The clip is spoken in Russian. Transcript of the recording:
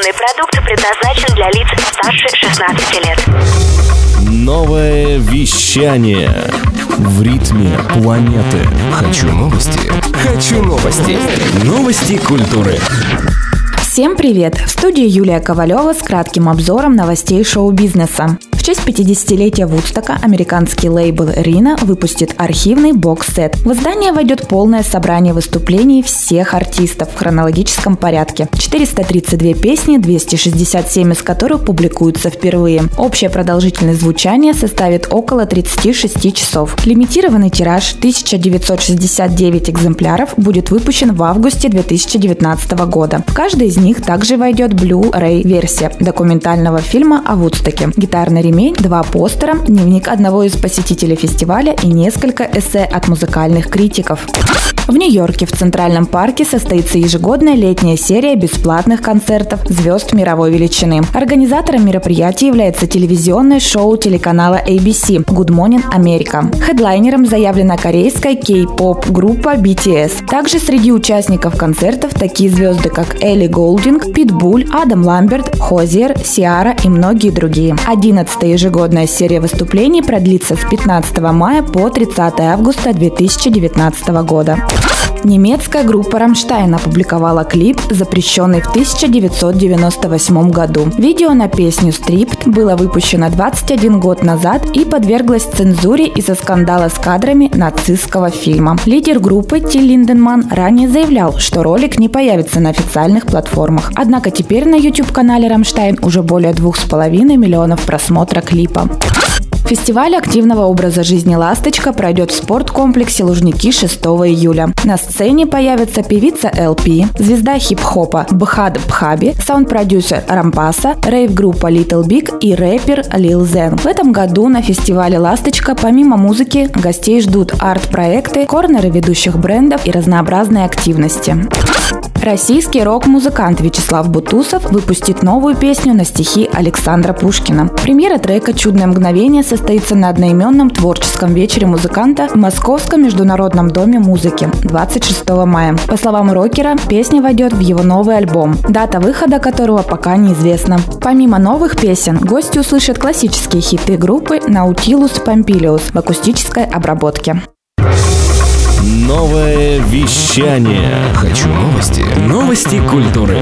Информационный продукт предназначен для лиц старше 16 лет. Новое вещание. В ритме планеты. Хочу новости. Хочу новости. Новости культуры. Всем привет! В студии Юлия Ковалева с кратким обзором новостей шоу-бизнеса. В честь 50-летия Вудстока американский лейбл Рина выпустит архивный бокс-сет. В издание войдет полное собрание выступлений всех артистов в хронологическом порядке. 432 песни, 267 из которых публикуются впервые. Общая продолжительность звучания составит около 36 часов. Лимитированный тираж 1969 экземпляров будет выпущен в августе 2019 года. В каждый из них также войдет Blu-ray версия документального фильма о Вудстоке. Гитарный ремень, два постера, дневник одного из посетителей фестиваля и несколько эссе от музыкальных критиков. В Нью-Йорке в Центральном парке состоится ежегодная летняя серия бесплатных концертов звезд мировой величины. Организатором мероприятия является телевизионное шоу телеканала ABC Good Morning America. Хедлайнером заявлена корейская кей-поп группа BTS. Также среди участников концертов такие звезды, как Элли Голдинг, Питбуль, Адам Ламберт, Хозер, Сиара и многие другие. 11 ежегодная серия выступлений продлится с 15 мая по 30 августа 2019 года. Немецкая группа «Рамштайн» опубликовала клип, запрещенный в 1998 году. Видео на песню «Stripped» было выпущено 21 год назад и подверглось цензуре из-за скандала с кадрами нацистского фильма. Лидер группы Тиль Линденман ранее заявлял, что ролик не появится на официальных платформах. Однако теперь на YouTube-канале «Рамштайн» уже более 2,5 миллионов просмотра клипа. Фестиваль активного образа жизни «Ласточка» пройдет в спорткомплексе «Лужники» 6 июля. На сцене появится певица LP, звезда хип-хопа Бхад Бхаби, саунд-продюсер Рампаса, рейв-группа Little Big и рэпер Lil Zen. В этом году на фестивале «Ласточка» помимо музыки гостей ждут арт-проекты, корнеры ведущих брендов и разнообразные активности. Российский рок-музыкант Вячеслав Бутусов выпустит новую песню на стихи Александра Пушкина. Премьера трека «Чудное мгновение» состоится на одноименном творческом вечере музыканта в Московском международном доме музыки 26 мая. По словам рокера, песня войдет в его новый альбом, дата выхода которого пока неизвестна. Помимо новых песен, гости услышат классические хиты группы Наутилус Помпилиус в акустической обработке. Новое вещание. Хочу новости. Новости культуры.